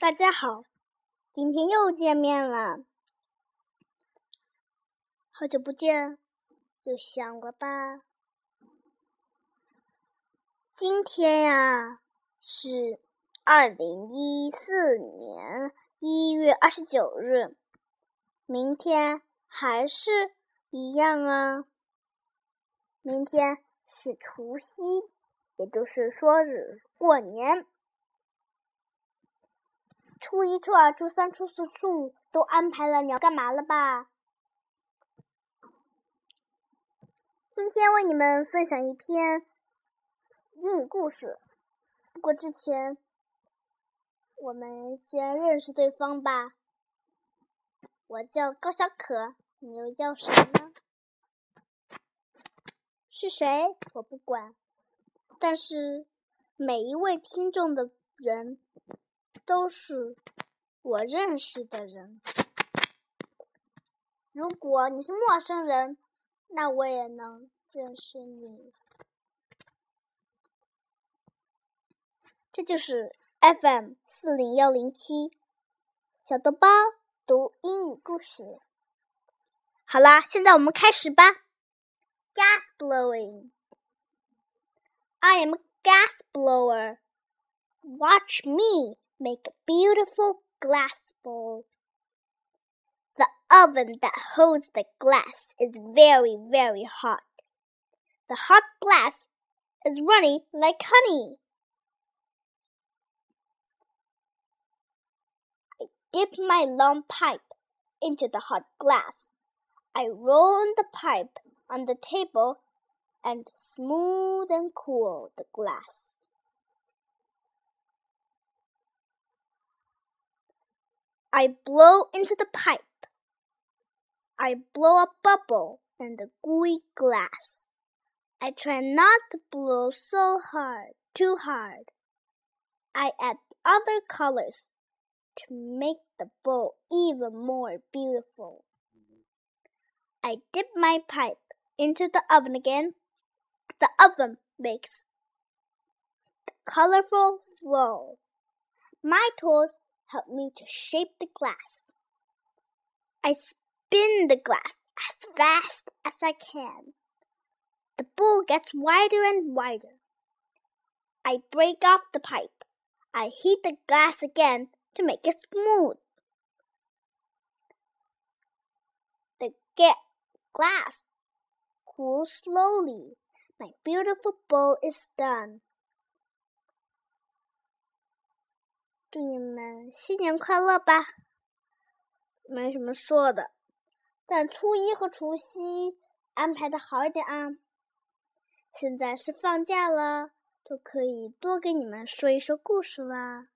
大家好，今天又见面了，好久不见，又想我吧？今天呀是二零一四年一月二十九日，明天还是一样啊。明天是除夕，也就是说是过年。初一、初二、初三、初四、初五都安排了，你要干嘛了吧？今天为你们分享一篇英语故事。不过之前，我们先认识对方吧。我叫高小可，你又叫什么？是谁？我不管。但是每一位听众的人。都是我认识的人。如果你是陌生人，那我也能认识你。这就是 FM 四零幺零七小豆包读英语故事。好啦，现在我们开始吧。Gas blowing. I am a gas blower. Watch me. Make a beautiful glass bowl. The oven that holds the glass is very, very hot. The hot glass is running like honey. I dip my long pipe into the hot glass. I roll the pipe on the table and smooth and cool the glass. I blow into the pipe. I blow a bubble in the gooey glass. I try not to blow so hard, too hard. I add other colors to make the bowl even more beautiful. I dip my pipe into the oven again. The oven makes the colorful flow. My tools help me to shape the glass. I spin the glass as fast as I can. The bowl gets wider and wider. I break off the pipe. I heat the glass again to make it smooth. The glass cools slowly. My beautiful bowl is done. 祝你们新年快乐吧！没什么说的，但初一和除夕安排的好一点啊。现在是放假了，就可以多给你们说一说故事啦。